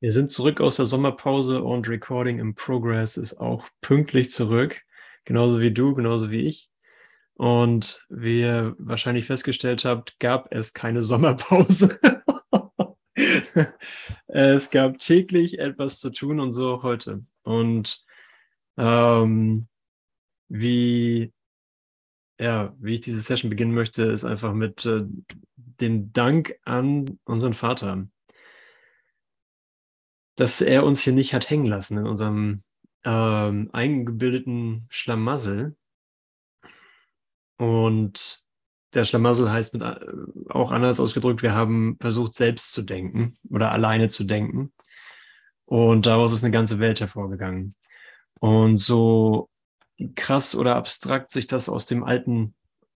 Wir sind zurück aus der Sommerpause und Recording in Progress ist auch pünktlich zurück. Genauso wie du, genauso wie ich. Und wie ihr wahrscheinlich festgestellt habt, gab es keine Sommerpause. es gab täglich etwas zu tun und so auch heute. Und ähm, wie, ja, wie ich diese Session beginnen möchte, ist einfach mit äh, dem Dank an unseren Vater dass er uns hier nicht hat hängen lassen in unserem ähm, eingebildeten Schlamassel. Und der Schlamassel heißt mit, äh, auch anders ausgedrückt, wir haben versucht, selbst zu denken oder alleine zu denken. Und daraus ist eine ganze Welt hervorgegangen. Und so krass oder abstrakt sich das aus dem alten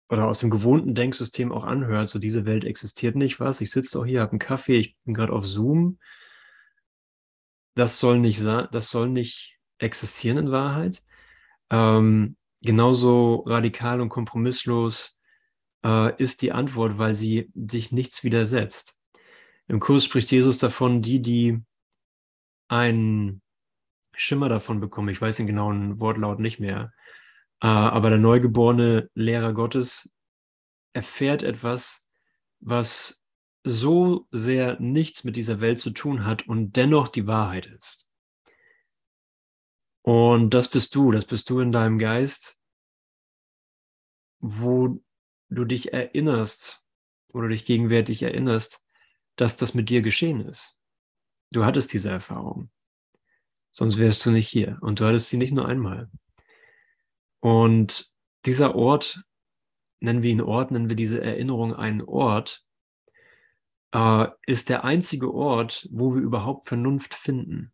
oder aus dem gewohnten Denksystem auch anhört, so diese Welt existiert nicht, was? Ich sitze doch hier, habe einen Kaffee, ich bin gerade auf Zoom, das soll nicht das soll nicht existieren in Wahrheit. Ähm, genauso radikal und kompromisslos äh, ist die Antwort, weil sie sich nichts widersetzt. Im Kurs spricht Jesus davon, die, die einen Schimmer davon bekommen, ich weiß den genauen Wortlaut nicht mehr, äh, aber der neugeborene Lehrer Gottes erfährt etwas, was so sehr nichts mit dieser Welt zu tun hat und dennoch die Wahrheit ist. Und das bist du, das bist du in deinem Geist, wo du dich erinnerst oder dich gegenwärtig erinnerst, dass das mit dir geschehen ist. Du hattest diese Erfahrung. Sonst wärst du nicht hier. Und du hattest sie nicht nur einmal. Und dieser Ort, nennen wir ihn Ort, nennen wir diese Erinnerung einen Ort, äh, ist der einzige Ort, wo wir überhaupt Vernunft finden.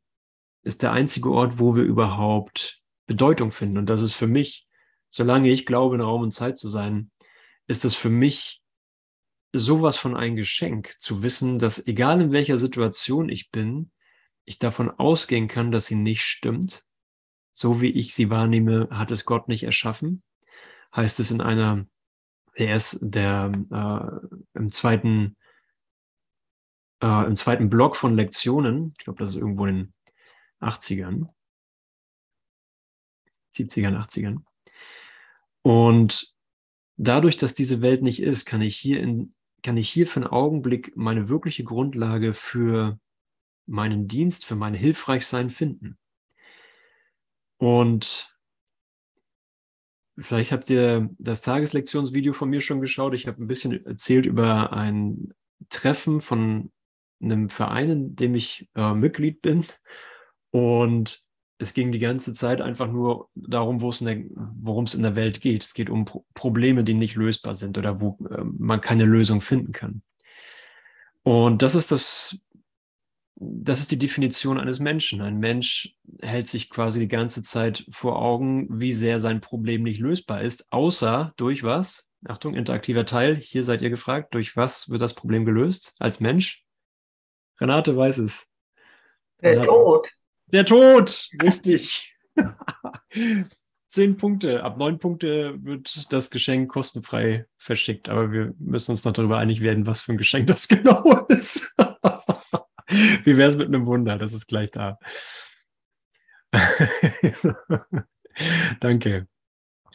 Ist der einzige Ort, wo wir überhaupt Bedeutung finden. Und das ist für mich, solange ich glaube, in Raum und Zeit zu sein, ist es für mich sowas von ein Geschenk, zu wissen, dass egal in welcher Situation ich bin, ich davon ausgehen kann, dass sie nicht stimmt. So wie ich sie wahrnehme, hat es Gott nicht erschaffen. Heißt es in einer, der ist der äh, im zweiten äh, im zweiten Block von Lektionen, ich glaube, das ist irgendwo in den 80ern, 70ern, 80ern. Und dadurch, dass diese Welt nicht ist, kann ich hier in, kann ich hier für einen Augenblick meine wirkliche Grundlage für meinen Dienst, für mein Hilfreichsein finden. Und vielleicht habt ihr das Tageslektionsvideo von mir schon geschaut. Ich habe ein bisschen erzählt über ein Treffen von einem Verein, in dem ich äh, Mitglied bin. Und es ging die ganze Zeit einfach nur darum, worum es in der Welt geht. Es geht um Pro Probleme, die nicht lösbar sind oder wo äh, man keine Lösung finden kann. Und das ist das, das ist die Definition eines Menschen. Ein Mensch hält sich quasi die ganze Zeit vor Augen, wie sehr sein Problem nicht lösbar ist, außer durch was? Achtung, interaktiver Teil. Hier seid ihr gefragt. Durch was wird das Problem gelöst als Mensch? Renate weiß es. Der Renate. Tod. Der Tod, richtig. Zehn Punkte. Ab neun Punkte wird das Geschenk kostenfrei verschickt. Aber wir müssen uns noch darüber einig werden, was für ein Geschenk das genau ist. Wie wäre es mit einem Wunder? Das ist gleich da. Danke.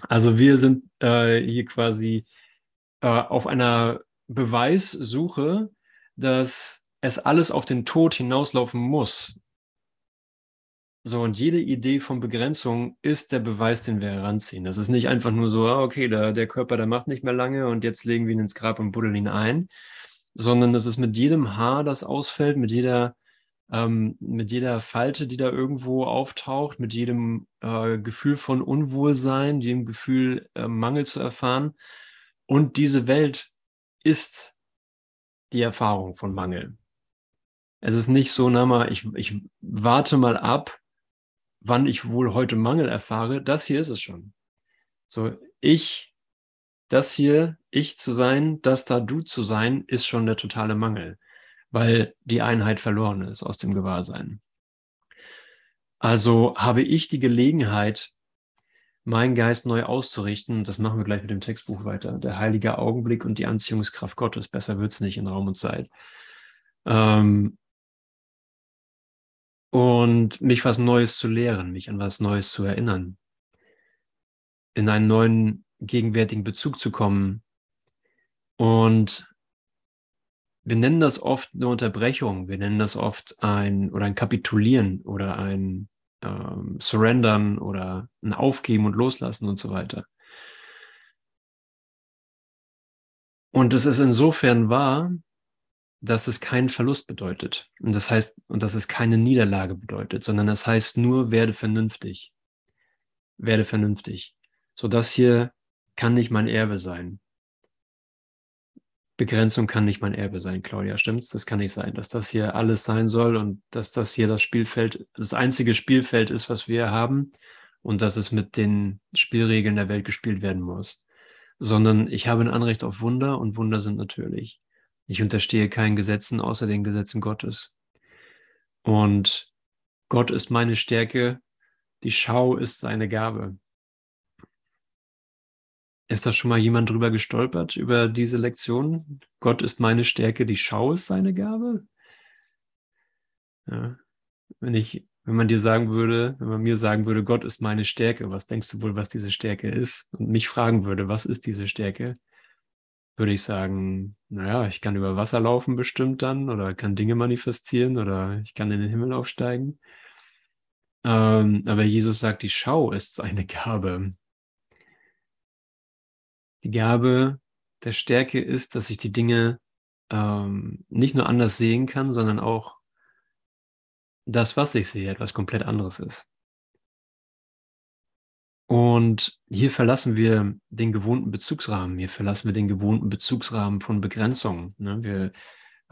Also wir sind äh, hier quasi äh, auf einer Beweissuche, dass es alles auf den Tod hinauslaufen muss. So, und jede Idee von Begrenzung ist der Beweis, den wir heranziehen. Das ist nicht einfach nur so, ah, okay, der, der Körper, der macht nicht mehr lange und jetzt legen wir ihn ins Grab und buddeln ihn ein, sondern das ist mit jedem Haar, das ausfällt, mit jeder, ähm, mit jeder Falte, die da irgendwo auftaucht, mit jedem äh, Gefühl von Unwohlsein, jedem Gefühl, äh, Mangel zu erfahren. Und diese Welt ist die Erfahrung von Mangel. Es ist nicht so, na mal, ich, ich warte mal ab, wann ich wohl heute Mangel erfahre. Das hier ist es schon. So, ich, das hier, ich zu sein, das da du zu sein, ist schon der totale Mangel, weil die Einheit verloren ist aus dem Gewahrsein. Also habe ich die Gelegenheit, meinen Geist neu auszurichten. Das machen wir gleich mit dem Textbuch weiter. Der heilige Augenblick und die Anziehungskraft Gottes. Besser wird's nicht in Raum und Zeit. Ähm, und mich was Neues zu lehren, mich an was Neues zu erinnern, in einen neuen gegenwärtigen Bezug zu kommen. Und wir nennen das oft eine Unterbrechung, wir nennen das oft ein oder ein Kapitulieren oder ein ähm, Surrendern oder ein Aufgeben und Loslassen und so weiter. Und es ist insofern wahr, dass es keinen Verlust bedeutet. Und das heißt, und dass es keine Niederlage bedeutet, sondern das heißt nur, werde vernünftig. Werde vernünftig. So das hier kann nicht mein Erbe sein. Begrenzung kann nicht mein Erbe sein, Claudia, stimmt's? Das kann nicht sein, dass das hier alles sein soll und dass das hier das Spielfeld, das einzige Spielfeld ist, was wir haben und dass es mit den Spielregeln der Welt gespielt werden muss. Sondern ich habe ein Anrecht auf Wunder und Wunder sind natürlich. Ich unterstehe keinen Gesetzen außer den Gesetzen Gottes. Und Gott ist meine Stärke, die Schau ist seine Gabe. Ist da schon mal jemand drüber gestolpert, über diese Lektion? Gott ist meine Stärke, die Schau ist seine Gabe? Ja. Wenn ich, wenn man dir sagen würde, wenn man mir sagen würde, Gott ist meine Stärke, was denkst du wohl, was diese Stärke ist? Und mich fragen würde, was ist diese Stärke? Würde ich sagen, naja, ich kann über Wasser laufen bestimmt dann oder kann Dinge manifestieren oder ich kann in den Himmel aufsteigen. Ähm, aber Jesus sagt, die Schau ist seine Gabe. Die Gabe der Stärke ist, dass ich die Dinge ähm, nicht nur anders sehen kann, sondern auch das, was ich sehe, etwas komplett anderes ist. Und hier verlassen wir den gewohnten Bezugsrahmen. Hier verlassen wir den gewohnten Bezugsrahmen von Begrenzungen. Ne? Wir,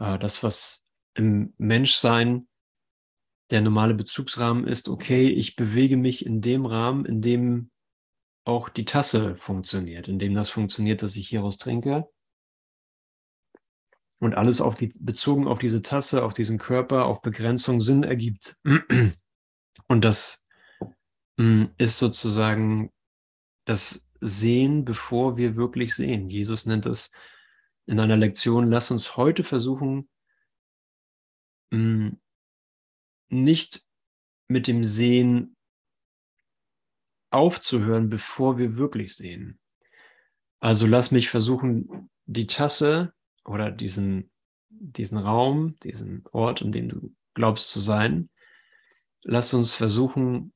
äh, das, was im Menschsein der normale Bezugsrahmen ist, okay, ich bewege mich in dem Rahmen, in dem auch die Tasse funktioniert, indem das funktioniert, dass ich hieraus trinke. Und alles auf die, bezogen auf diese Tasse, auf diesen Körper, auf Begrenzung Sinn ergibt. Und das ist sozusagen das Sehen, bevor wir wirklich sehen. Jesus nennt es in einer Lektion, lass uns heute versuchen, mm, nicht mit dem Sehen aufzuhören, bevor wir wirklich sehen. Also lass mich versuchen, die Tasse oder diesen, diesen Raum, diesen Ort, in dem du glaubst zu sein, lass uns versuchen,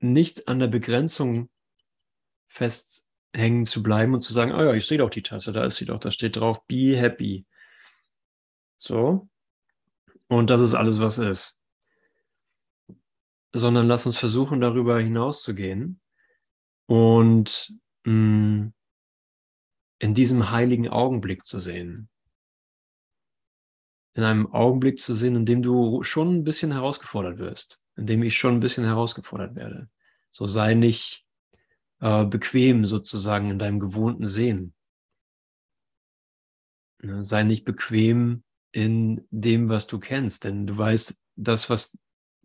nicht an der Begrenzung festhängen zu bleiben und zu sagen, oh ja, ich sehe doch die Tasse, da ist sie doch, da steht drauf, be happy. So. Und das ist alles, was ist sondern lass uns versuchen, darüber hinauszugehen und mh, mm, in diesem heiligen Augenblick zu sehen. In einem Augenblick zu sehen, in dem du schon ein bisschen herausgefordert wirst, in dem ich schon ein bisschen herausgefordert werde. So sei nicht äh, bequem sozusagen in deinem gewohnten Sehen. Ne, sei nicht bequem in dem, was du kennst, denn du weißt, das, was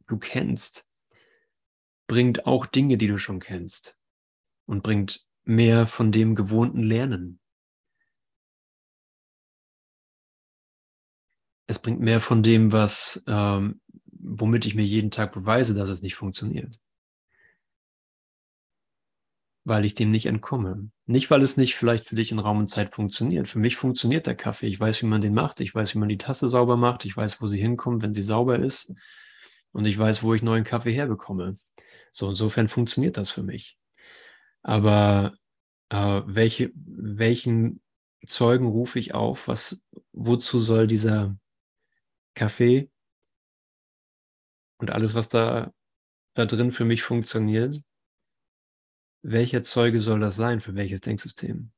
du kennst, bringt auch Dinge, die du schon kennst und bringt mehr von dem gewohnten Lernen. Es bringt mehr von dem, was, ähm, womit ich mir jeden Tag beweise, dass es nicht funktioniert. Weil ich dem nicht entkomme. Nicht, weil es nicht vielleicht für dich in Raum und Zeit funktioniert. Für mich funktioniert der Kaffee. Ich weiß, wie man den macht. Ich weiß, wie man die Tasse sauber macht. Ich weiß, wo sie hinkommt, wenn sie sauber ist. Und ich weiß, wo ich neuen Kaffee herbekomme. So, insofern funktioniert das für mich. Aber äh, welche, welchen Zeugen rufe ich auf? Was, wozu soll dieser Kaffee und alles, was da, da drin für mich funktioniert? Welcher Zeuge soll das sein? Für welches Denksystem?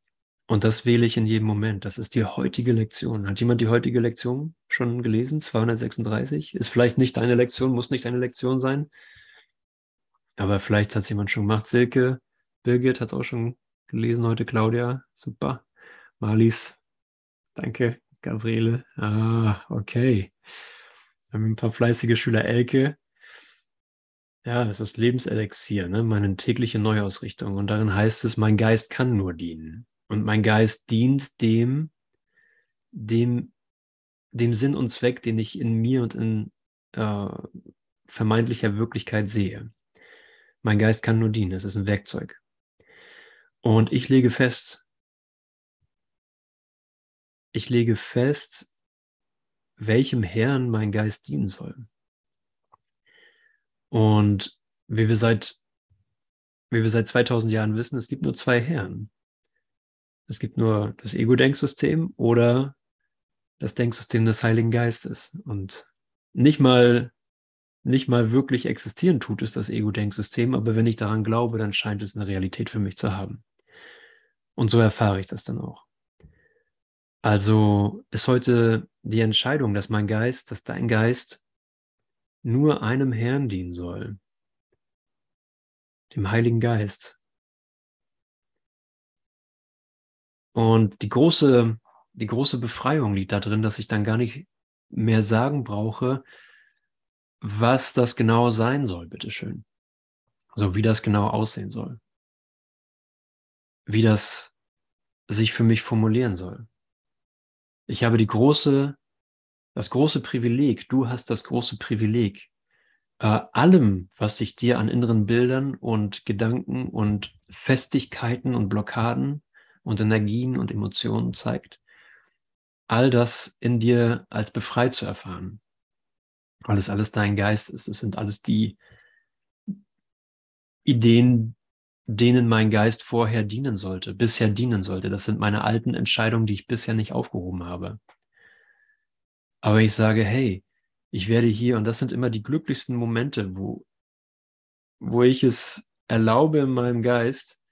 Und das wähle ich in jedem Moment. Das ist die heutige Lektion. Hat jemand die heutige Lektion schon gelesen? 236? Ist vielleicht nicht deine Lektion, muss nicht deine Lektion sein. Aber vielleicht hat es jemand schon gemacht. Silke, Birgit hat es auch schon gelesen heute, Claudia. Super. Marlies, danke. Gabriele. Ah, okay. Wir haben ein paar fleißige Schüler. Elke. Ja, das ist Lebenselixier, ne? meine tägliche Neuausrichtung. Und darin heißt es, mein Geist kann nur dienen. Und mein Geist dient dem, dem, dem Sinn und Zweck, den ich in mir und in, äh, vermeintlicher Wirklichkeit sehe. Mein Geist kann nur dienen, es ist ein Werkzeug. Und ich lege fest, ich lege fest, welchem Herrn mein Geist dienen soll. Und wie wir seit, wie wir seit 2000 Jahren wissen, es gibt nur zwei Herren. Es gibt nur das Ego-Denksystem oder das Denksystem des Heiligen Geistes. Und nicht mal, nicht mal wirklich existieren tut es das Ego-Denksystem, aber wenn ich daran glaube, dann scheint es eine Realität für mich zu haben. Und so erfahre ich das dann auch. Also ist heute die Entscheidung, dass mein Geist, dass dein Geist nur einem Herrn dienen soll, dem Heiligen Geist. Und die große, die große Befreiung liegt darin, dass ich dann gar nicht mehr sagen brauche, was das genau sein soll, bitteschön. Also wie das genau aussehen soll. Wie das sich für mich formulieren soll. Ich habe die große, das große Privileg, du hast das große Privileg, äh, allem, was sich dir an inneren Bildern und Gedanken und Festigkeiten und Blockaden und Energien und Emotionen zeigt, all das in dir als befreit zu erfahren, weil es alles dein Geist ist. Es sind alles die Ideen, denen mein Geist vorher dienen sollte, bisher dienen sollte. Das sind meine alten Entscheidungen, die ich bisher nicht aufgehoben habe. Aber ich sage, hey, ich werde hier, und das sind immer die glücklichsten Momente, wo, wo ich es erlaube in meinem Geist,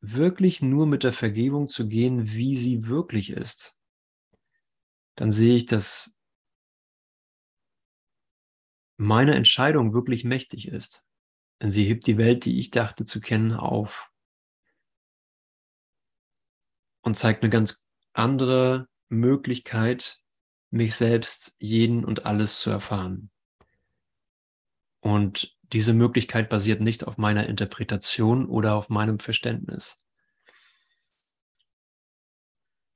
wirklich nur mit der Vergebung zu gehen, wie sie wirklich ist. Dann sehe ich, dass meine Entscheidung wirklich mächtig ist. Denn sie hebt die Welt, die ich dachte zu kennen, auf und zeigt eine ganz andere Möglichkeit, mich selbst, jeden und alles zu erfahren. Und diese Möglichkeit basiert nicht auf meiner Interpretation oder auf meinem Verständnis.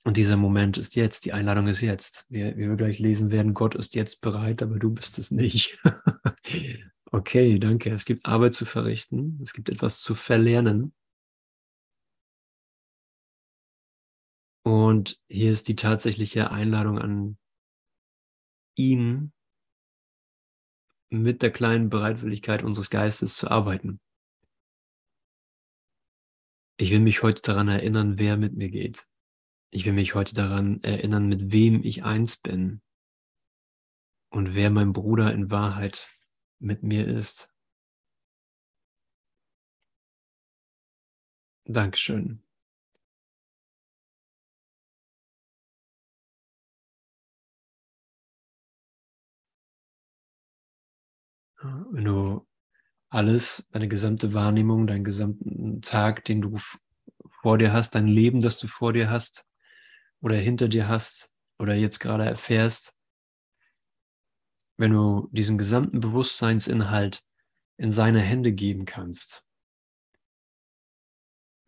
Und dieser Moment ist jetzt, die Einladung ist jetzt. Wie, wir gleich lesen werden, Gott ist jetzt bereit, aber du bist es nicht. okay, danke. Es gibt Arbeit zu verrichten, es gibt etwas zu verlernen. Und hier ist die tatsächliche Einladung an ihn mit der kleinen Bereitwilligkeit unseres Geistes zu arbeiten. Ich will mich heute daran erinnern, wer mit mir geht. Ich will mich heute daran erinnern, mit wem ich eins bin und wer mein Bruder in Wahrheit mit mir ist. Dankeschön. Wenn du alles, deine gesamte Wahrnehmung, deinen gesamten Tag, den du vor dir hast, dein Leben, das du vor dir hast oder hinter dir hast oder jetzt gerade erfährst, wenn du diesen gesamten Bewusstseinsinhalt in seine Hände geben kannst,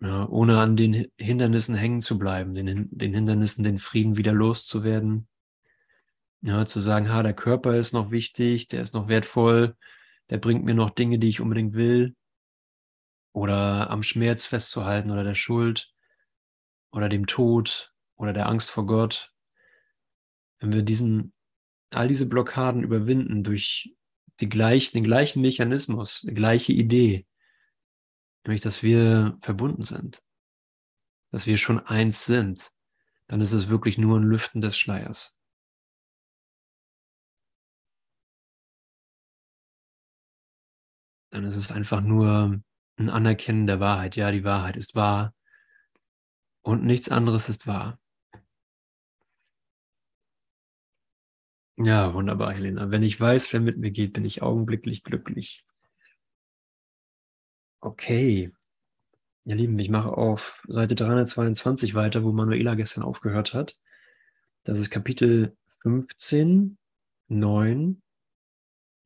ja, ohne an den Hindernissen hängen zu bleiben, den, den Hindernissen den Frieden wieder loszuwerden, ja, zu sagen, ha, der Körper ist noch wichtig, der ist noch wertvoll, der bringt mir noch Dinge, die ich unbedingt will. Oder am Schmerz festzuhalten oder der Schuld oder dem Tod oder der Angst vor Gott. Wenn wir diesen, all diese Blockaden überwinden durch die gleich, den gleichen Mechanismus, die gleiche Idee, nämlich dass wir verbunden sind, dass wir schon eins sind, dann ist es wirklich nur ein Lüften des Schleiers. dann ist es einfach nur ein Anerkennen der Wahrheit. Ja, die Wahrheit ist wahr und nichts anderes ist wahr. Ja, wunderbar, Helena. Wenn ich weiß, wer mit mir geht, bin ich augenblicklich glücklich. Okay. Ihr Lieben, ich mache auf Seite 322 weiter, wo Manuela gestern aufgehört hat. Das ist Kapitel 15, 9,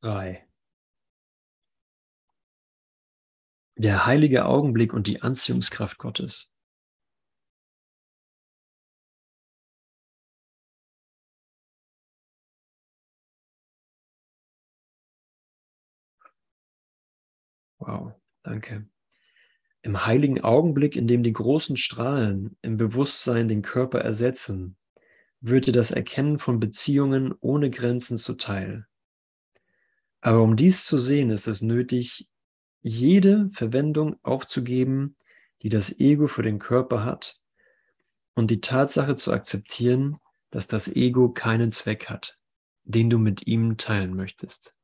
3. Der heilige Augenblick und die Anziehungskraft Gottes. Wow, danke. Im heiligen Augenblick, in dem die großen Strahlen im Bewusstsein den Körper ersetzen, wird dir das Erkennen von Beziehungen ohne Grenzen zuteil. Aber um dies zu sehen, ist es nötig, jede Verwendung aufzugeben, die das Ego für den Körper hat und die Tatsache zu akzeptieren, dass das Ego keinen Zweck hat, den du mit ihm teilen möchtest.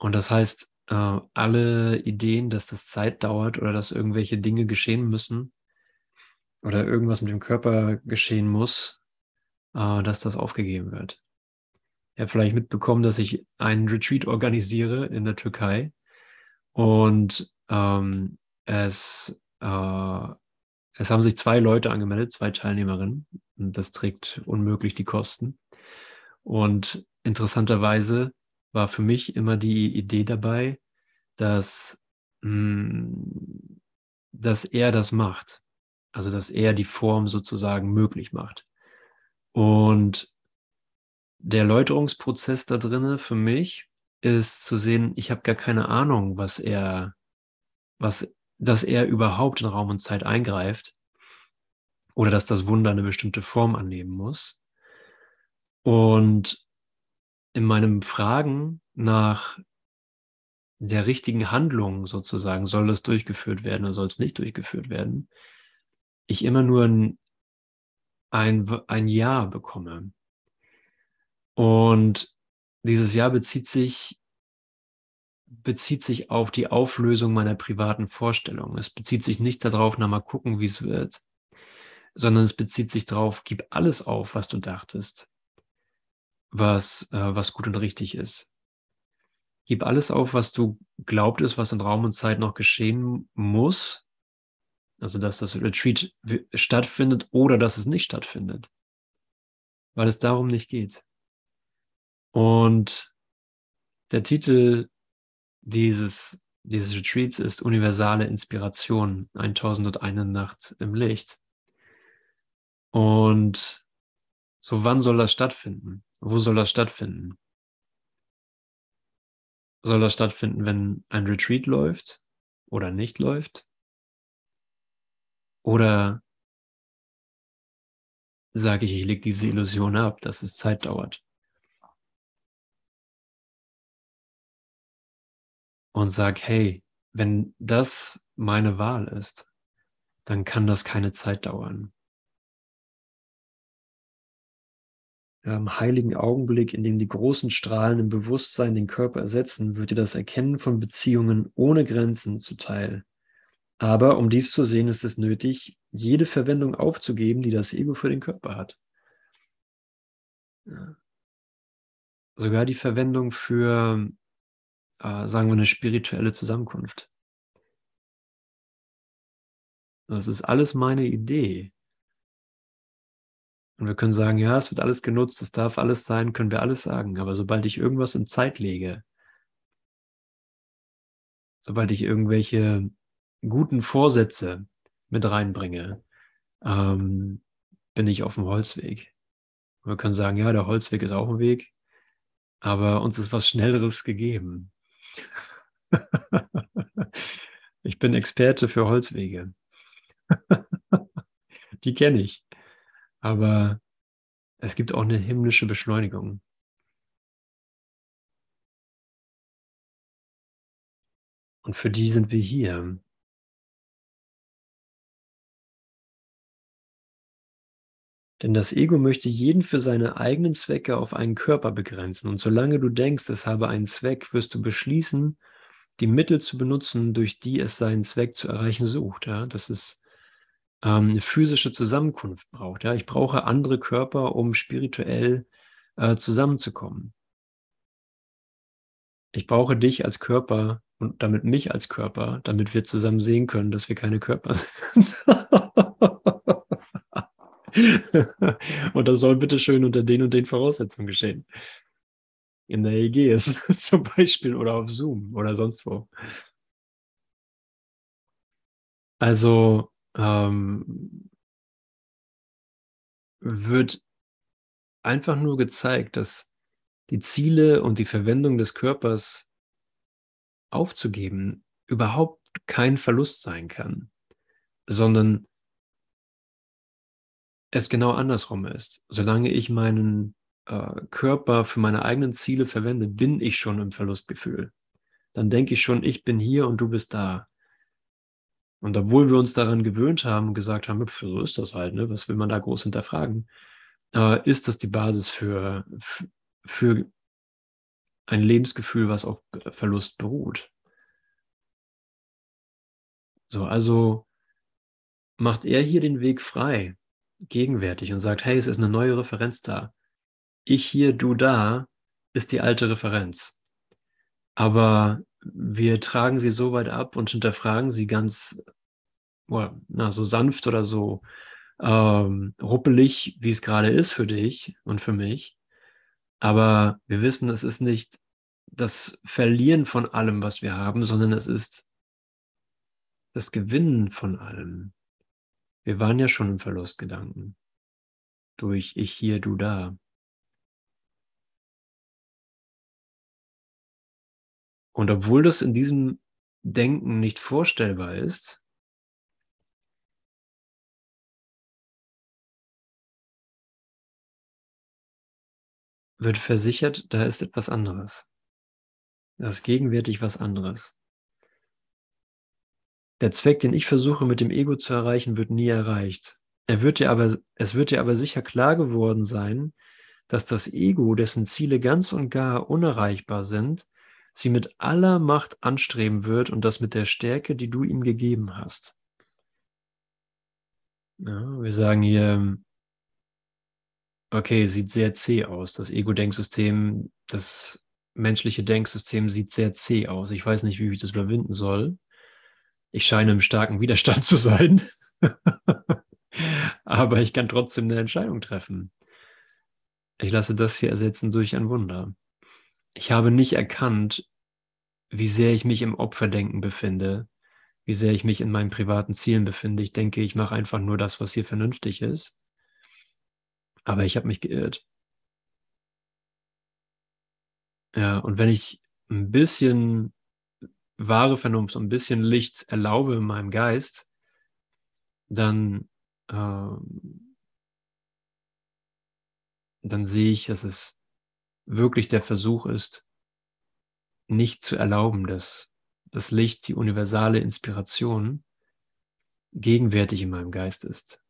Und das heißt, äh, alle Ideen, dass das Zeit dauert oder dass irgendwelche Dinge geschehen müssen oder irgendwas mit dem Körper geschehen muss, äh, dass das aufgegeben wird. Ihr habt vielleicht mitbekommen, dass ich einen Retreat organisiere in der Türkei und ähm, es, äh, es haben sich zwei Leute angemeldet, zwei Teilnehmerinnen. Und das trägt unmöglich die Kosten. Und interessanterweise war für mich immer die Idee dabei, dass, mh, hm, dass er das macht. Also, dass er die Form sozusagen möglich macht. Und der Läuterungsprozess da drinnen für mich ist zu sehen, ich habe gar keine Ahnung, was er, was, dass er überhaupt in Raum und Zeit eingreift oder dass das Wunder eine bestimmte Form annehmen muss. Und in meinem Fragen nach der richtigen Handlung sozusagen, soll das durchgeführt werden oder soll es nicht durchgeführt werden, ich immer nur ein, ein, ein Ja bekomme. Und dieses Ja bezieht sich, bezieht sich auf die Auflösung meiner privaten Vorstellung. Es bezieht sich nicht darauf, na mal gucken, wie es wird, sondern es bezieht sich darauf, gib alles auf, was du dachtest was, äh, was gut und richtig ist. Gib alles auf, was du glaubtest, was in Raum und Zeit noch geschehen muss. Also, dass das Retreat stattfindet oder dass es nicht stattfindet. Weil es darum nicht geht. Und der Titel dieses, dieses Retreats ist Universale Inspiration, 1001 Nacht im Licht. Und so, wann soll das stattfinden? Wo soll das stattfinden? Soll das stattfinden, wenn ein Retreat läuft oder nicht läuft? Oder sage ich, ich lege diese Illusion ab, dass es Zeit dauert? Und sag, hey, wenn das meine Wahl ist, dann kann das keine Zeit dauern. Ähm, heiligen Augenblick, in dem die großen Strahlen im Bewusstsein den Körper ersetzen, wird dir das Erkennen von Beziehungen ohne Grenzen zuteil. Aber um dies zu sehen, ist es nötig, jede Verwendung aufzugeben, die das Ego für den Körper hat. Sogar die Verwendung für, äh, sagen wir, eine spirituelle Zusammenkunft. Das ist alles meine Idee. Und wir können sagen, ja, es wird alles genutzt, es darf alles sein, können wir alles sagen. Aber sobald ich irgendwas in Zeit lege, sobald ich irgendwelche guten Vorsätze mit reinbringe, ähm, bin ich auf dem Holzweg. Und wir können sagen, ja, der Holzweg ist auch ein Weg, aber uns ist was Schnelleres gegeben. ich bin Experte für Holzwege. Die kenne ich. Aber es gibt auch eine himmlische Beschleunigung. Und für die sind wir hier. Denn das Ego möchte jeden für seine eigenen Zwecke auf einen Körper begrenzen. Und solange du denkst, es habe einen Zweck, wirst du beschließen, die Mittel zu benutzen, durch die es seinen Zweck zu erreichen sucht. Ja? Das ist ähm, eine physische Zusammenkunft braucht. Ja? Ich brauche andere Körper, um spirituell äh, zusammenzukommen. Ich brauche dich als Körper und damit mich als Körper, damit wir zusammen sehen können, dass wir keine Körper sind. und das soll bitte schön unter den und den Voraussetzungen geschehen. In der EGS zum Beispiel oder auf Zoom oder sonst wo. Also ähm, wird einfach nur gezeigt, dass die Ziele und die Verwendung des Körpers aufzugeben überhaupt kein Verlust sein kann, sondern es genau andersrum ist. Solange ich meinen äh, Körper für meine eigenen Ziele verwende, bin ich schon im Verlustgefühl. Dann denke ich schon, ich bin hier und du bist da. Und obwohl wir uns daran gewöhnt haben und gesagt haben, so ist das halt, ne? was will man da groß hinterfragen, äh, ist das die Basis für, für ein Lebensgefühl, was auf Verlust beruht. So, also macht er hier den Weg frei, gegenwärtig und sagt, hey, es ist eine neue Referenz da. Ich hier, du da, ist die alte Referenz. Aber wir tragen sie so weit ab und hinterfragen sie ganz na, so sanft oder so ähm, ruppelig, wie es gerade ist für dich und für mich. Aber wir wissen, es ist nicht das Verlieren von allem, was wir haben, sondern es ist das Gewinnen von allem. Wir waren ja schon im Verlustgedanken. Durch ich hier, du da. Und obwohl das in diesem Denken nicht vorstellbar ist, wird versichert, da ist etwas anderes. Das ist gegenwärtig was anderes. Der Zweck, den ich versuche mit dem Ego zu erreichen, wird nie erreicht. Er wird dir aber, es wird dir aber sicher klar geworden sein, dass das Ego, dessen Ziele ganz und gar unerreichbar sind, sie mit aller Macht anstreben wird und das mit der Stärke, die du ihm gegeben hast. Ja, wir sagen hier, okay, sieht sehr zäh aus. Das Ego-Denksystem, das menschliche Denksystem sieht sehr zäh aus. Ich weiß nicht, wie ich das überwinden soll. Ich scheine im starken Widerstand zu sein. Aber ich kann trotzdem eine Entscheidung treffen. Ich lasse das hier ersetzen durch ein Wunder. Ich habe nicht erkannt, wie sehr ich mich im Opferdenken befinde, wie sehr ich mich in meinen privaten Zielen befinde. Ich denke, ich mache einfach nur das, was hier vernünftig ist. Aber ich habe mich geirrt. Ja, und wenn ich ein bisschen wahre Vernunft, ein bisschen Licht erlaube in meinem Geist, dann, ähm, dann sehe ich, dass es wirklich der Versuch ist, nicht zu erlauben, dass das Licht, die universale Inspiration gegenwärtig in meinem Geist ist.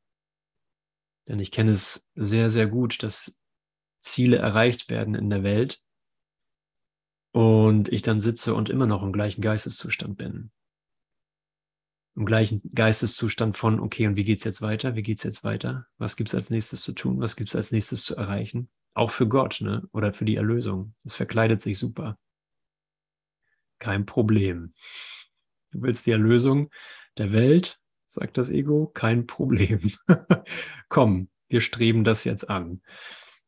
Denn ich kenne es sehr, sehr gut, dass Ziele erreicht werden in der Welt und ich dann sitze und immer noch im gleichen Geisteszustand bin. Im gleichen Geisteszustand von, okay, und wie geht's jetzt weiter? Wie geht's jetzt weiter? Was gibt's als nächstes zu tun? Was gibt's als nächstes zu erreichen? Auch für Gott, ne? Oder für die Erlösung. Das verkleidet sich super. Kein Problem. Du willst die Erlösung der Welt, sagt das Ego, kein Problem. Komm, wir streben das jetzt an.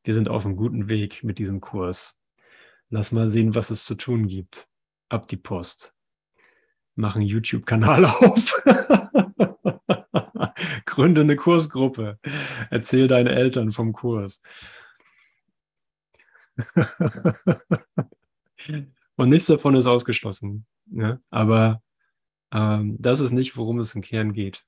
Wir sind auf einem guten Weg mit diesem Kurs. Lass mal sehen, was es zu tun gibt. Ab die Post. Mach einen YouTube-Kanal auf. Gründe eine Kursgruppe. Erzähl deinen Eltern vom Kurs. Und nichts davon ist ausgeschlossen. Ja? Aber ähm, das ist nicht, worum es im Kern geht.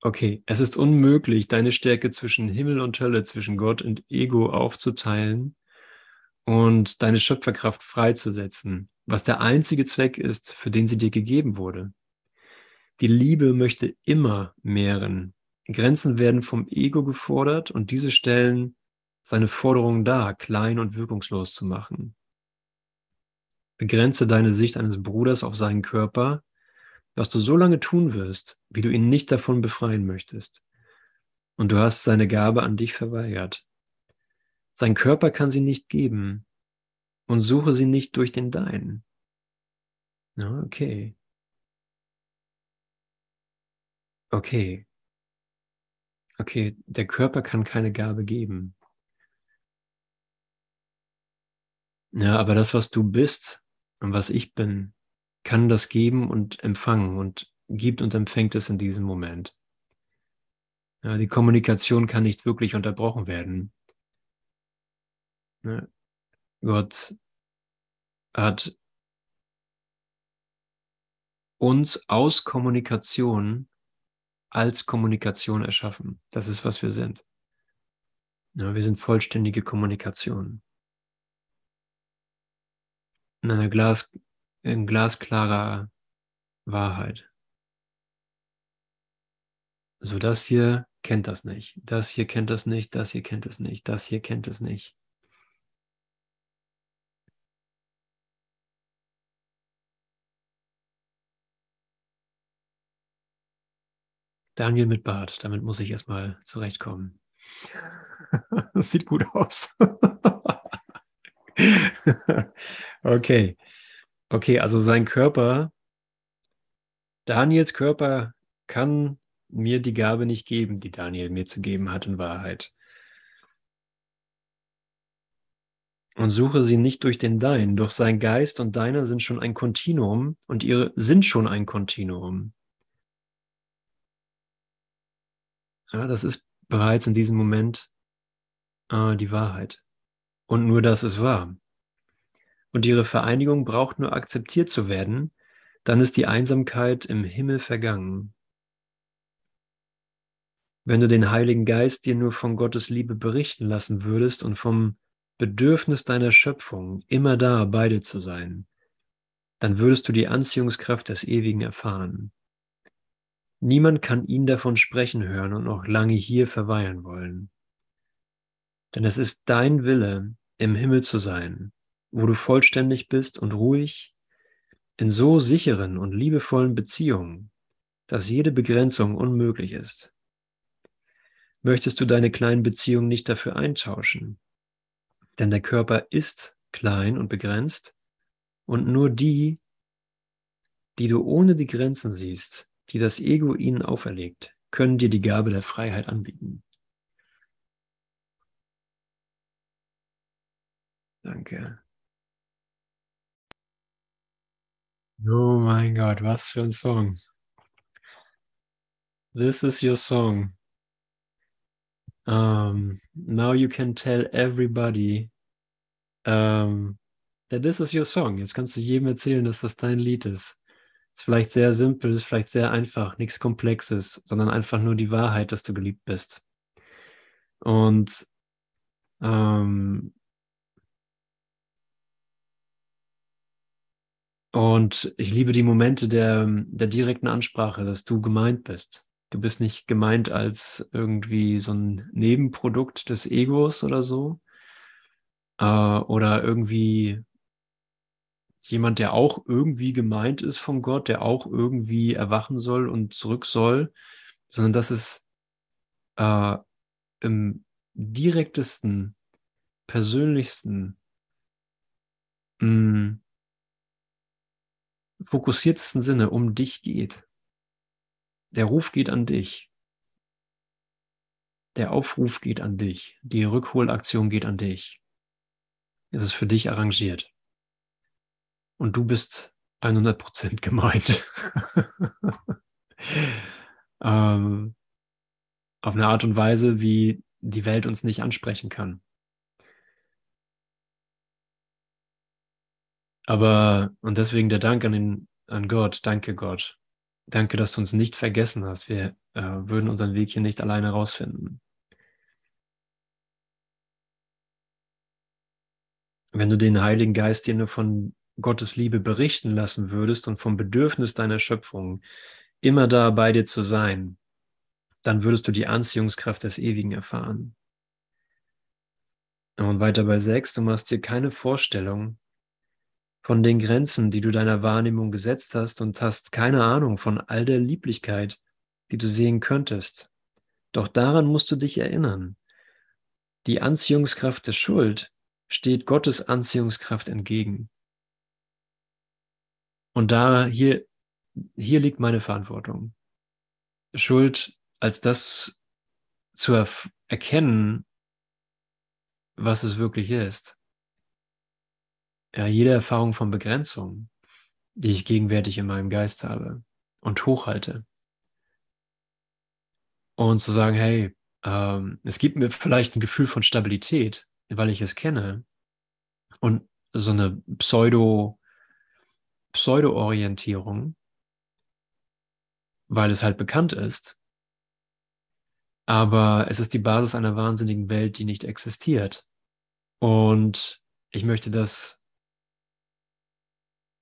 Okay, es ist unmöglich, deine Stärke zwischen Himmel und Hölle, zwischen Gott und Ego aufzuteilen und deine Schöpferkraft freizusetzen, was der einzige Zweck ist, für den sie dir gegeben wurde. Die Liebe möchte immer mehren. Grenzen werden vom Ego gefordert und diese stellen seine Forderungen dar, klein und wirkungslos zu machen. Begrenze deine Sicht eines Bruders auf seinen Körper, was du so lange tun wirst, wie du ihn nicht davon befreien möchtest. Und du hast seine Gabe an dich verweigert. Sein Körper kann sie nicht geben und suche sie nicht durch den deinen. Okay. Okay. Okay, der Körper kann keine Gabe geben. Ja, aber das, was du bist und was ich bin, kann das geben und empfangen und gibt und empfängt es in diesem Moment. Ja, die Kommunikation kann nicht wirklich unterbrochen werden. Ja, Gott hat uns aus Kommunikation als Kommunikation erschaffen. Das ist, was wir sind. Ja, wir sind vollständige Kommunikation. In einer Glas, in glasklarer Wahrheit. So, das hier kennt das nicht. Das hier kennt das nicht. Das hier kennt es nicht. Das hier kennt es nicht. Daniel mit Bart, damit muss ich erstmal zurechtkommen. Das sieht gut aus. okay. Okay, also sein Körper, Daniels Körper kann mir die Gabe nicht geben, die Daniel mir zu geben hat in Wahrheit. Und suche sie nicht durch den Dein, doch sein Geist und deiner sind schon ein Kontinuum und ihre sind schon ein Kontinuum. Ja, das ist bereits in diesem Moment äh, die Wahrheit. Und nur das ist wahr. Und ihre Vereinigung braucht nur akzeptiert zu werden, dann ist die Einsamkeit im Himmel vergangen. Wenn du den Heiligen Geist dir nur von Gottes Liebe berichten lassen würdest und vom Bedürfnis deiner Schöpfung, immer da bei dir zu sein, dann würdest du die Anziehungskraft des Ewigen erfahren. Niemand kann ihn davon sprechen hören und noch lange hier verweilen wollen. Denn es ist dein Wille, im Himmel zu sein, wo du vollständig bist und ruhig, in so sicheren und liebevollen Beziehungen, dass jede Begrenzung unmöglich ist. Möchtest du deine kleinen Beziehungen nicht dafür eintauschen? Denn der Körper ist klein und begrenzt und nur die, die du ohne die Grenzen siehst, die das Ego ihnen auferlegt, können dir die Gabe der Freiheit anbieten. Danke. Oh mein Gott, was für ein Song. This is your song. Um, now you can tell everybody um, that this is your song. Jetzt kannst du jedem erzählen, dass das dein Lied ist. Ist vielleicht sehr simpel, ist vielleicht sehr einfach, nichts Komplexes, sondern einfach nur die Wahrheit, dass du geliebt bist. Und ähm, und ich liebe die Momente der, der direkten Ansprache, dass du gemeint bist. Du bist nicht gemeint als irgendwie so ein Nebenprodukt des Egos oder so. Äh, oder irgendwie jemand, der auch irgendwie gemeint ist von Gott, der auch irgendwie erwachen soll und zurück soll, sondern das ist äh, im direktesten, persönlichsten, mh, mm, fokussiertesten Sinne um dich geht. Der Ruf geht an dich. Der Aufruf geht an dich. Die Rückholaktion geht an dich. Es ist für dich arrangiert und du bist 100% gemeint. ähm, auf eine Art und Weise, wie die Welt uns nicht ansprechen kann. Aber, und deswegen der Dank an, den, an Gott, danke Gott. Danke, dass du uns nicht vergessen hast. Wir äh, würden unseren Weg hier nicht alleine rausfinden. Wenn du den Heiligen Geist dir nur von Gottes Liebe berichten lassen würdest und vom Bedürfnis deiner Schöpfung immer da bei dir zu sein, dann würdest du die Anziehungskraft des Ewigen erfahren. Und weiter bei sechs, du machst dir keine Vorstellung von den Grenzen, die du deiner Wahrnehmung gesetzt hast und hast keine Ahnung von all der Lieblichkeit, die du sehen könntest. Doch daran musst du dich erinnern. Die Anziehungskraft der Schuld steht Gottes Anziehungskraft entgegen. Und da hier, hier liegt meine Verantwortung. Schuld als das zu erkennen, was es wirklich ist. Ja, jede Erfahrung von Begrenzung, die ich gegenwärtig in meinem Geist habe und hochhalte, Und zu sagen, hey, ähm, es gibt mir vielleicht ein Gefühl von Stabilität, weil ich es kenne. Und so eine Pseudo, Pseudo-Orientierung, weil es halt bekannt ist. Aber es ist die Basis einer wahnsinnigen Welt, die nicht existiert. Und ich möchte das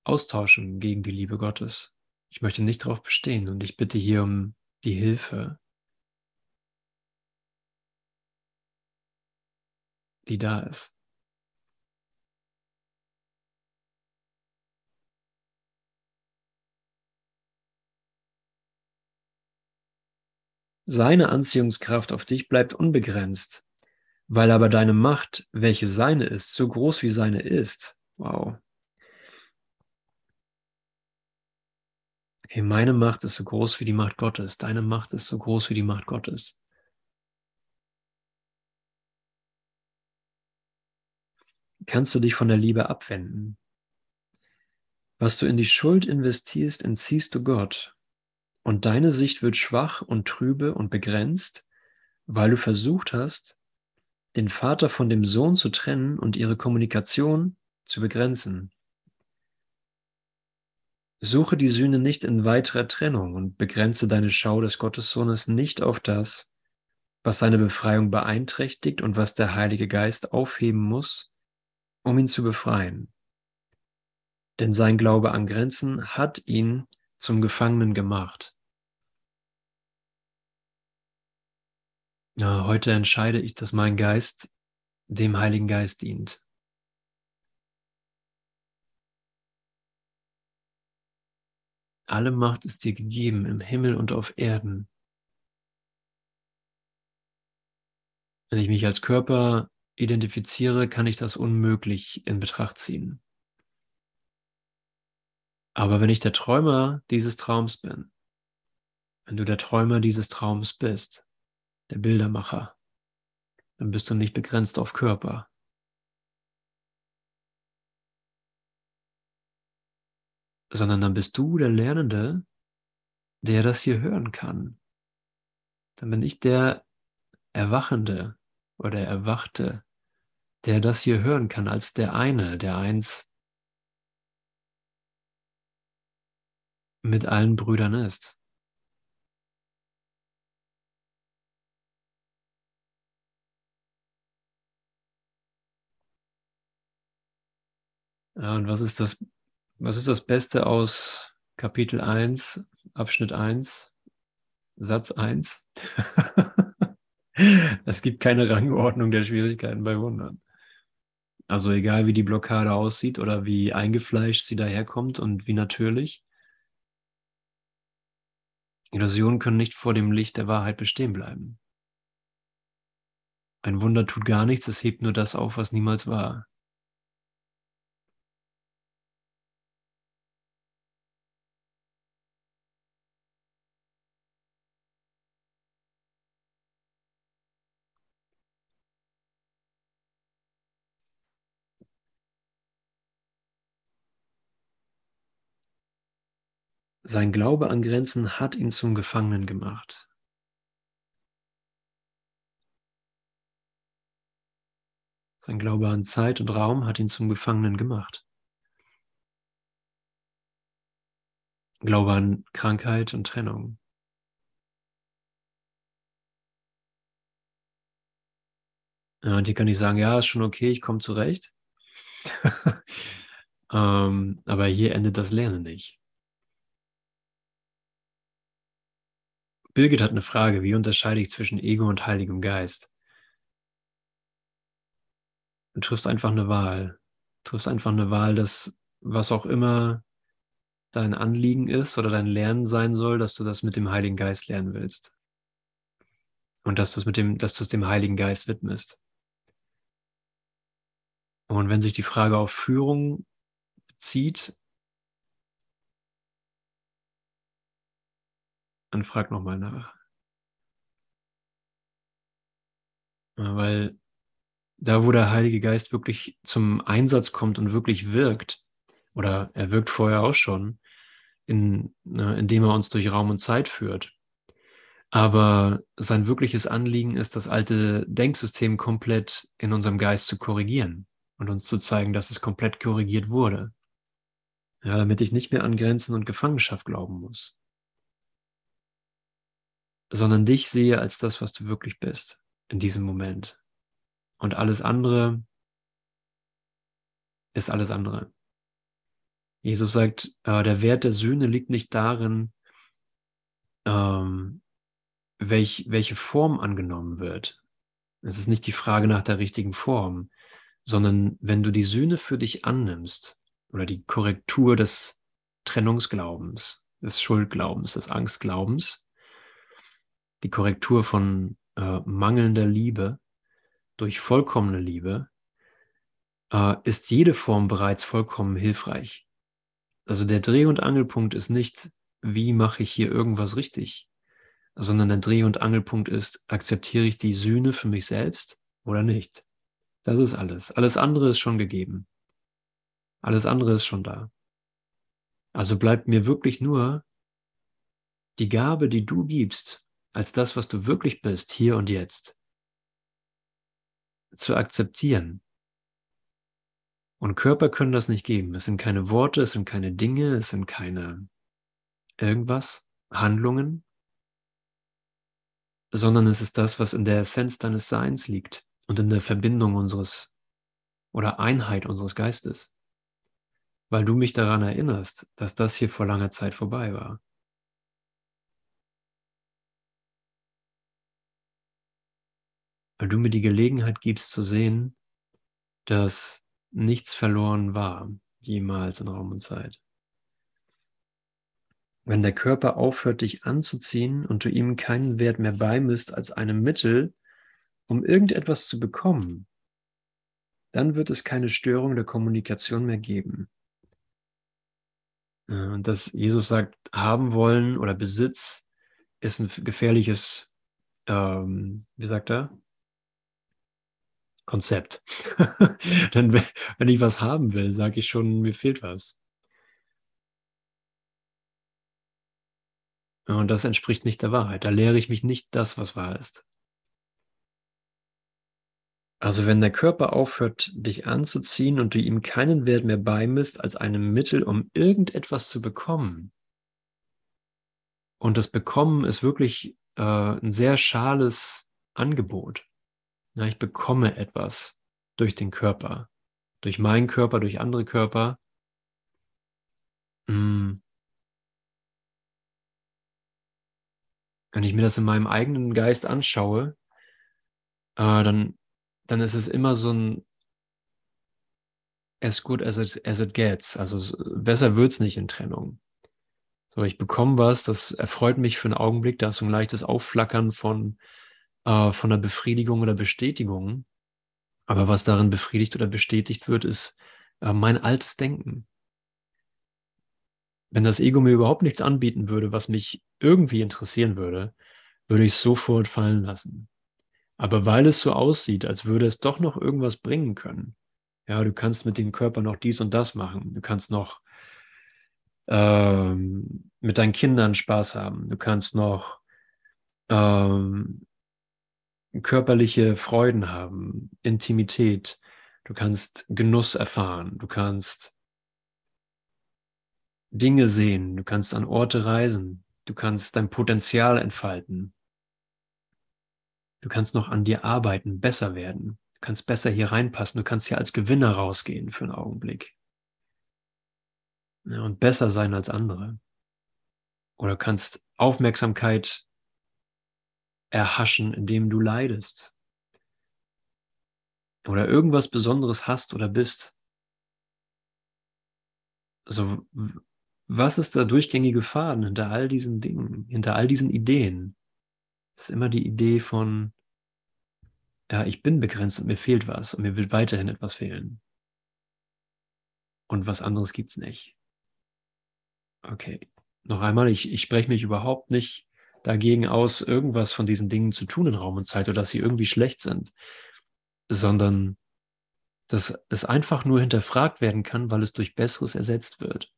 austauschen gegen die Liebe Gottes. Ich möchte nicht darauf bestehen und ich bitte hier um die Hilfe, die da ist. Seine Anziehungskraft auf dich bleibt unbegrenzt, weil aber deine Macht, welche seine ist, so groß wie seine ist. Wow. Okay, meine Macht ist so groß wie die Macht Gottes. Deine Macht ist so groß wie die Macht Gottes. Kannst du dich von der Liebe abwenden? Was du in die Schuld investierst, entziehst du Gott. Und deine Sicht wird schwach und trübe und begrenzt, weil du versucht hast, den Vater von dem Sohn zu trennen und ihre Kommunikation zu begrenzen. Suche die Sühne nicht in weiterer Trennung und begrenze deine Schau des Gottessohnes nicht auf das, was seine Befreiung beeinträchtigt und was der Heilige Geist aufheben muss, um ihn zu befreien. Denn sein Glaube an Grenzen hat ihn zum Gefangenen gemacht. Heute entscheide ich, dass mein Geist dem Heiligen Geist dient. Alle Macht ist dir gegeben im Himmel und auf Erden. Wenn ich mich als Körper identifiziere, kann ich das unmöglich in Betracht ziehen. Aber wenn ich der Träumer dieses Traums bin, wenn du der Träumer dieses Traums bist, der Bildermacher, dann bist du nicht begrenzt auf Körper. Sondern dann bist du der Lernende, der das hier hören kann. Dann bin ich der Erwachende oder Erwachte, der das hier hören kann als der eine, der eins mit allen Brüdern ist. Ja, und was ist das, was ist das Beste aus Kapitel 1, Abschnitt 1, Satz 1? es gibt keine Rangordnung der Schwierigkeiten bei Wundern. Also egal wie die Blockade aussieht oder wie eingefleischt sie daherkommt und wie natürlich, Illusionen können nicht vor dem Licht der Wahrheit bestehen bleiben. Ein Wunder tut gar nichts, es hebt nur das auf, was niemals war. Sein Glaube an Grenzen hat ihn zum Gefangenen gemacht. Sein Glaube an Zeit und Raum hat ihn zum Gefangenen gemacht. Glaube an Krankheit und Trennung. Ja, und hier kann ich sagen, ja, ist schon okay, ich komme zurecht. ähm, aber hier endet das Lernen nicht. Birgit hat eine Frage, wie unterscheide ich zwischen Ego und Heiligem Geist? Du triffst einfach eine Wahl. Du triffst einfach eine Wahl, dass was auch immer dein Anliegen ist oder dein Lernen sein soll, dass du das mit dem Heiligen Geist lernen willst. Und dass du es mit dem, dass du es dem Heiligen Geist widmest. Und wenn sich die Frage auf Führung bezieht, dann frag nochmal nach. Weil da, wo der Heilige Geist wirklich zum Einsatz kommt und wirklich wirkt, oder er wirkt vorher auch schon, in, ne, indem er uns durch Raum und Zeit führt. Aber sein wirkliches Anliegen ist, das alte Denksystem komplett in unserem Geist zu korrigieren und uns zu zeigen, dass es komplett korrigiert wurde. Ja, damit ich nicht mehr an Grenzen und Gefangenschaft glauben muss, sondern dich sehe als das, was du wirklich bist in diesem Moment. Und alles andere ist alles andere. Jesus sagt, äh, der Wert der Sühne liegt nicht darin, ähm, welch, welche Form angenommen wird. Es ist nicht die Frage nach der richtigen Form, sondern wenn du die Sühne für dich annimmst oder die Korrektur des Trennungsglaubens, des Schuldglaubens, des Angstglaubens, die Korrektur von äh, mangelnder Liebe durch vollkommene Liebe, äh, ist jede Form bereits vollkommen hilfreich. Also der Dreh- und Angelpunkt ist nicht, wie mache ich hier irgendwas richtig, sondern der Dreh- und Angelpunkt ist, akzeptiere ich die Sühne für mich selbst oder nicht. Das ist alles. Alles andere ist schon gegeben. Alles andere ist schon da. Also bleibt mir wirklich nur die Gabe, die du gibst, als das, was du wirklich bist, hier und jetzt, zu akzeptieren. Und Körper können das nicht geben. Es sind keine Worte, es sind keine Dinge, es sind keine irgendwas, Handlungen, sondern es ist das, was in der Essenz deines Seins liegt und in der Verbindung unseres oder Einheit unseres Geistes, weil du mich daran erinnerst, dass das hier vor langer Zeit vorbei war. Weil du mir die Gelegenheit gibst zu sehen, dass nichts verloren war, jemals in Raum und Zeit. Wenn der Körper aufhört, dich anzuziehen und du ihm keinen Wert mehr beimisst als einem Mittel, um irgendetwas zu bekommen, dann wird es keine Störung der Kommunikation mehr geben. Und dass Jesus sagt, haben wollen oder Besitz ist ein gefährliches, ähm, wie sagt er? Konzept. Denn wenn ich was haben will, sage ich schon, mir fehlt was. Und das entspricht nicht der Wahrheit. Da lehre ich mich nicht das, was wahr ist. Also wenn der Körper aufhört, dich anzuziehen und du ihm keinen Wert mehr beimisst als einem Mittel, um irgendetwas zu bekommen. Und das Bekommen ist wirklich äh, ein sehr schales Angebot. Ja, ich bekomme etwas durch den Körper, durch meinen Körper, durch andere Körper. Mm. Wenn ich mir das in meinem eigenen Geist anschaue, äh, dann, dann ist es immer so ein as good as it, as it gets. Also besser wird es nicht in Trennung. So, ich bekomme was, das erfreut mich für einen Augenblick, da ist so ein leichtes Aufflackern von, äh, von der Befriedigung oder Bestätigung. Aber was darin befriedigt oder bestätigt wird, ist äh, mein altes Denken. Wenn das Ego mir überhaupt nichts anbieten würde, was mich irgendwie interessieren würde, würde ich es sofort fallen lassen. Aber weil es so aussieht, als würde es doch noch irgendwas bringen können, ja, du kannst mit dem Körper noch dies und das machen, du kannst noch ähm, mit deinen Kindern Spaß haben, du kannst noch ähm, körperliche Freuden haben, Intimität, du kannst Genuss erfahren, du kannst Dinge sehen, du kannst an Orte reisen, du kannst dein Potenzial entfalten, du kannst noch an dir arbeiten, besser werden, du kannst besser hier reinpassen, du kannst hier als Gewinner rausgehen für einen Augenblick. Und besser sein als andere. Oder kannst Aufmerksamkeit erhaschen, indem du leidest. Oder irgendwas Besonderes hast oder bist. Also, was ist der durchgängige Faden hinter all diesen Dingen, hinter all diesen Ideen? Das ist immer die Idee von, ja, ich bin begrenzt und mir fehlt was und mir wird weiterhin etwas fehlen. Und was anderes gibt's nicht. Okay, noch einmal, ich, ich spreche mich überhaupt nicht dagegen aus, irgendwas von diesen Dingen zu tun in Raum und Zeit oder dass sie irgendwie schlecht sind, sondern dass es einfach nur hinterfragt werden kann, weil es durch Besseres ersetzt wird.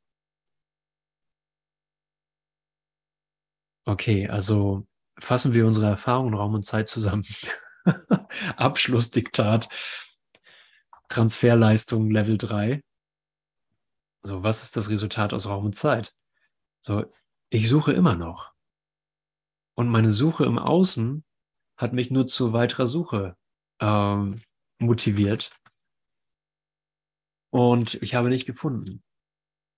Okay, also fassen wir unsere Erfahrungen Raum und Zeit zusammen. Abschlussdiktat, Transferleistung Level 3. So, was ist das Resultat aus Raum und Zeit? So, ich suche immer noch. Und meine Suche im Außen hat mich nur zu weiterer Suche ähm, motiviert. Und ich habe nicht gefunden.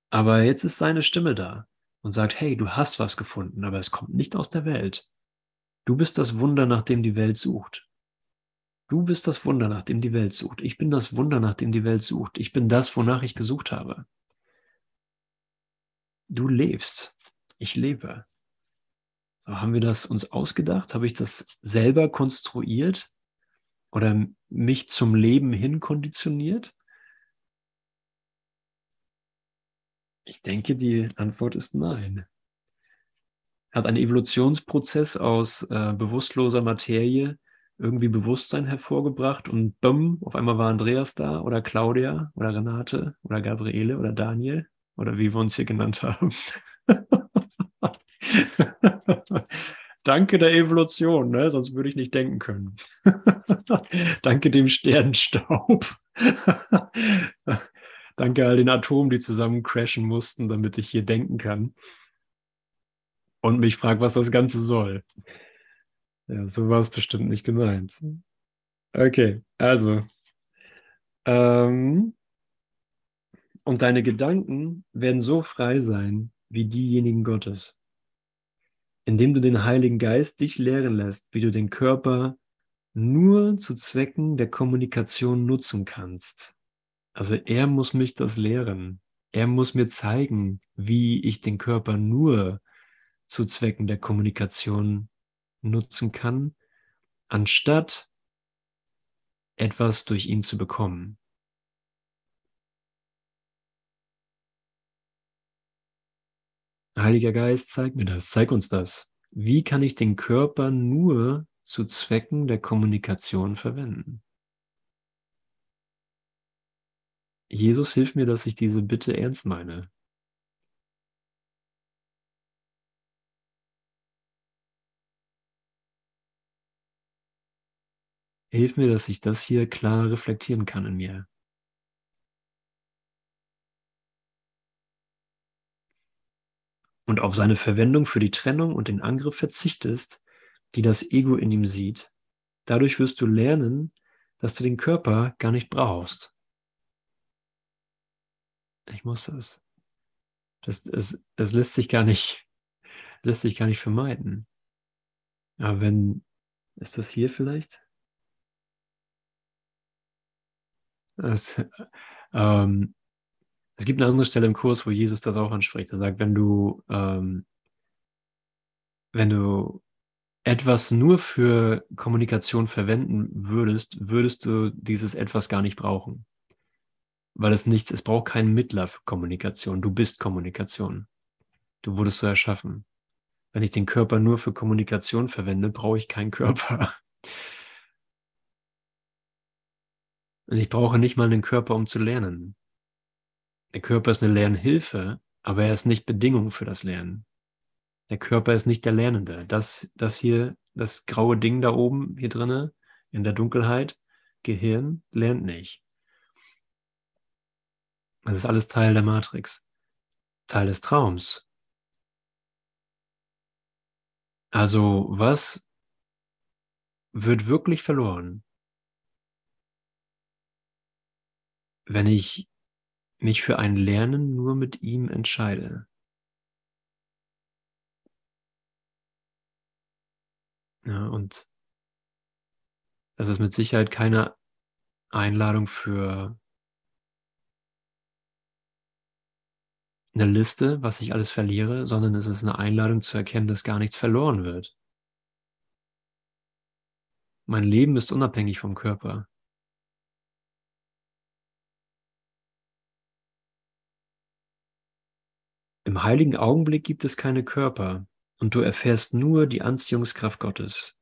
Aber jetzt ist seine Stimme da und sagt, hey, du hast was gefunden, aber es kommt nicht aus der Welt. Du bist das Wunder, nach dem die Welt sucht. Du bist das Wunder, nach dem die Welt sucht. Ich bin das Wunder, nach dem die Welt sucht. Ich bin das, wonach ich gesucht habe. Du lebst. Ich lebe. Haben wir das uns ausgedacht? Habe ich das selber konstruiert oder mich zum Leben hin konditioniert? Ich denke, die Antwort ist nein. Hat ein Evolutionsprozess aus äh, bewusstloser Materie irgendwie Bewusstsein hervorgebracht und bumm, auf einmal war Andreas da oder Claudia oder Renate oder Gabriele oder Daniel oder wie wir uns hier genannt haben. Danke der Evolution, ne? sonst würde ich nicht denken können. Danke dem Sternenstaub. Danke all den Atomen, die zusammen crashen mussten, damit ich hier denken kann. Und mich frage, was das Ganze soll. Ja, so war es bestimmt nicht gemeint. Okay, also. Ähm, und deine Gedanken werden so frei sein wie diejenigen Gottes, indem du den Heiligen Geist dich lehren lässt, wie du den Körper nur zu Zwecken der Kommunikation nutzen kannst. Also er muss mich das lehren. Er muss mir zeigen, wie ich den Körper nur zu Zwecken der Kommunikation nutzen kann, anstatt etwas durch ihn zu bekommen. Heiliger Geist, zeig mir das, zeig uns das. Wie kann ich den Körper nur zu Zwecken der Kommunikation verwenden? Jesus, hilf mir, dass ich diese Bitte ernst meine. Hilf mir, dass ich das hier klar reflektieren kann in mir. Und auf seine Verwendung für die Trennung und den Angriff verzichtest, die das Ego in ihm sieht. Dadurch wirst du lernen, dass du den Körper gar nicht brauchst. Ich muss das. Das, das, das lässt sich gar nicht, lässt sich gar nicht vermeiden. Aber wenn, ist das hier vielleicht? Das, ähm, es gibt eine andere Stelle im Kurs, wo Jesus das auch anspricht. Er sagt, wenn du, ähm, wenn du etwas nur für Kommunikation verwenden würdest, würdest du dieses etwas gar nicht brauchen weil es nichts, es braucht keinen Mittler für Kommunikation. Du bist Kommunikation. Du wurdest so erschaffen. Wenn ich den Körper nur für Kommunikation verwende, brauche ich keinen Körper. Und ich brauche nicht mal einen Körper, um zu lernen. Der Körper ist eine Lernhilfe, aber er ist nicht Bedingung für das Lernen. Der Körper ist nicht der Lernende. Das, das hier, das graue Ding da oben hier drinne in der Dunkelheit, Gehirn, lernt nicht. Das ist alles Teil der Matrix, Teil des Traums. Also was wird wirklich verloren, wenn ich mich für ein Lernen nur mit ihm entscheide? Ja, und das ist mit Sicherheit keine Einladung für eine Liste, was ich alles verliere, sondern es ist eine Einladung zu erkennen, dass gar nichts verloren wird. Mein Leben ist unabhängig vom Körper. Im heiligen Augenblick gibt es keine Körper und du erfährst nur die Anziehungskraft Gottes.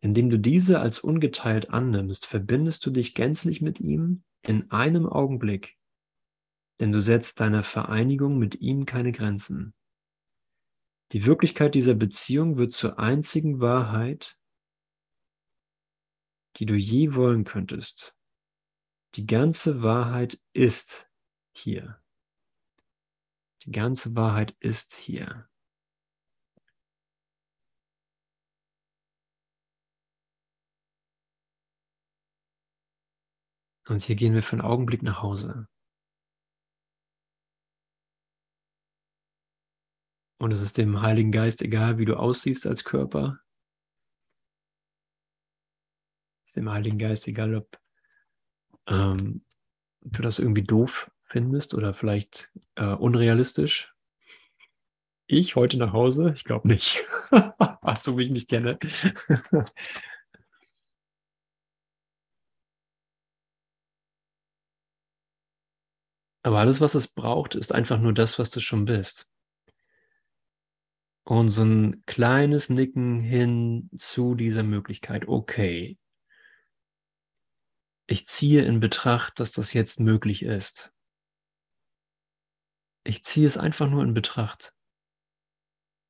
Indem du diese als ungeteilt annimmst, verbindest du dich gänzlich mit ihm in einem Augenblick denn du setzt deiner Vereinigung mit ihm keine Grenzen. Die Wirklichkeit dieser Beziehung wird zur einzigen Wahrheit, die du je wollen könntest. Die ganze Wahrheit ist hier. Die ganze Wahrheit ist hier. Und hier gehen wir für einen Augenblick nach Hause. Und es ist dem Heiligen Geist egal, wie du aussiehst als Körper. Es ist dem Heiligen Geist egal, ob ähm, du das irgendwie doof findest oder vielleicht äh, unrealistisch. Ich heute nach Hause? Ich glaube nicht. So wie ich mich kenne. Aber alles, was es braucht, ist einfach nur das, was du schon bist. Und so ein kleines Nicken hin zu dieser Möglichkeit. Okay. Ich ziehe in Betracht, dass das jetzt möglich ist. Ich ziehe es einfach nur in Betracht.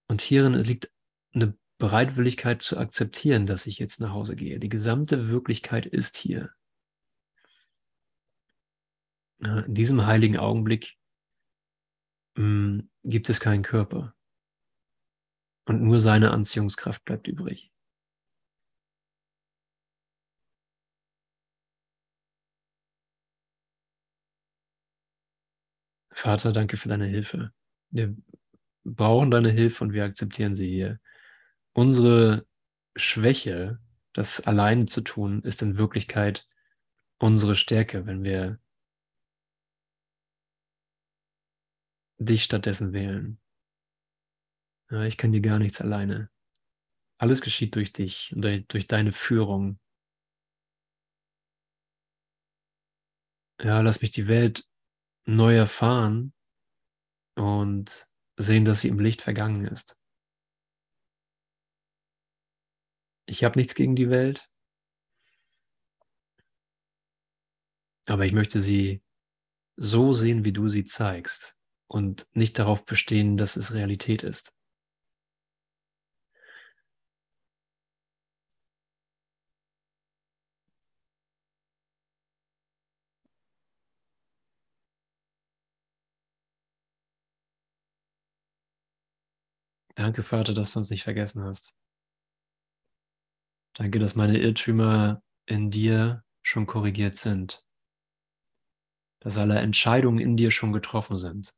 Und hierin liegt eine Bereitwilligkeit zu akzeptieren, dass ich jetzt nach Hause gehe. Die gesamte Wirklichkeit ist hier. In diesem heiligen Augenblick mh, mm, gibt es keinen Körper. Und nur seine Anziehungskraft bleibt übrig. Vater, danke für deine Hilfe. Wir brauchen deine Hilfe und wir akzeptieren sie hier. Unsere Schwäche, das alleine zu tun, ist in Wirklichkeit unsere Stärke, wenn wir dich stattdessen wählen. Ja, ich kann dir gar nichts alleine. Alles geschieht durch dich und durch deine Führung. Ja, lass mich die Welt neu erfahren und sehen, dass sie im Licht vergangen ist. Ich habe nichts gegen die Welt, aber ich möchte sie so sehen, wie du sie zeigst und nicht darauf bestehen, dass es Realität ist. Danke, Vater, dass du uns nicht vergessen hast. Danke, dass meine Irrtümer in dir schon korrigiert sind. Dass alle Entscheidungen in dir schon getroffen sind.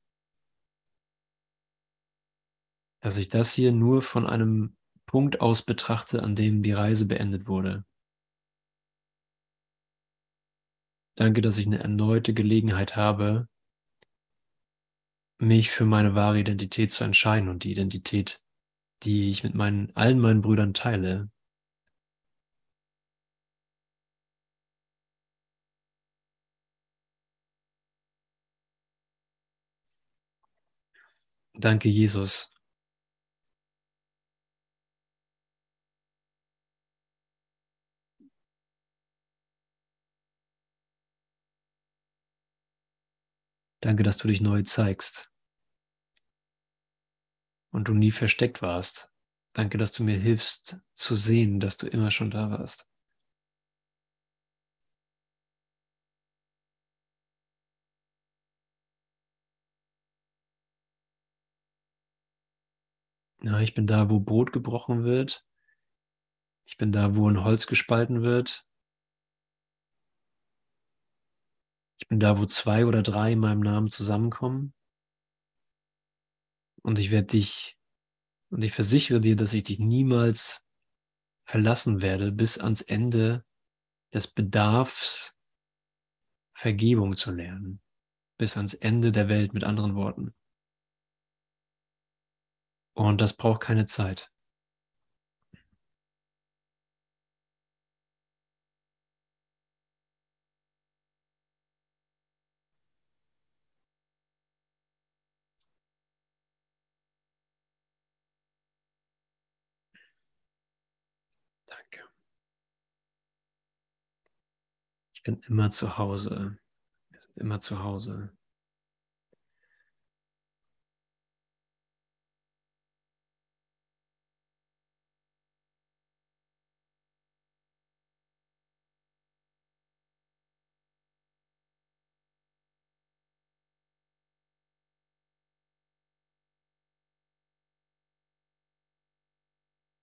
Dass ich das hier nur von einem Punkt aus betrachte, an dem die Reise beendet wurde. Danke, dass ich eine erneute Gelegenheit habe, mich für meine wahre Identität zu entscheiden und die Identität, die ich mit meinen, allen meinen Brüdern teile. Danke, Jesus. Danke, dass du dich neu zeigst und du nie versteckt warst. Danke, dass du mir hilfst zu sehen, dass du immer schon da warst. Ja, ich bin da, wo Brot gebrochen wird. Ich bin da, wo ein Holz gespalten wird. Ich bin da, wo zwei oder drei in meinem Namen zusammenkommen. Und ich werde dich, und ich versichere dir, dass ich dich niemals verlassen werde, bis ans Ende des Bedarfs, Vergebung zu lernen. Bis ans Ende der Welt, mit anderen Worten. Und das braucht keine Zeit. Ich bin immer zu Hause. Wir sind immer zu Hause.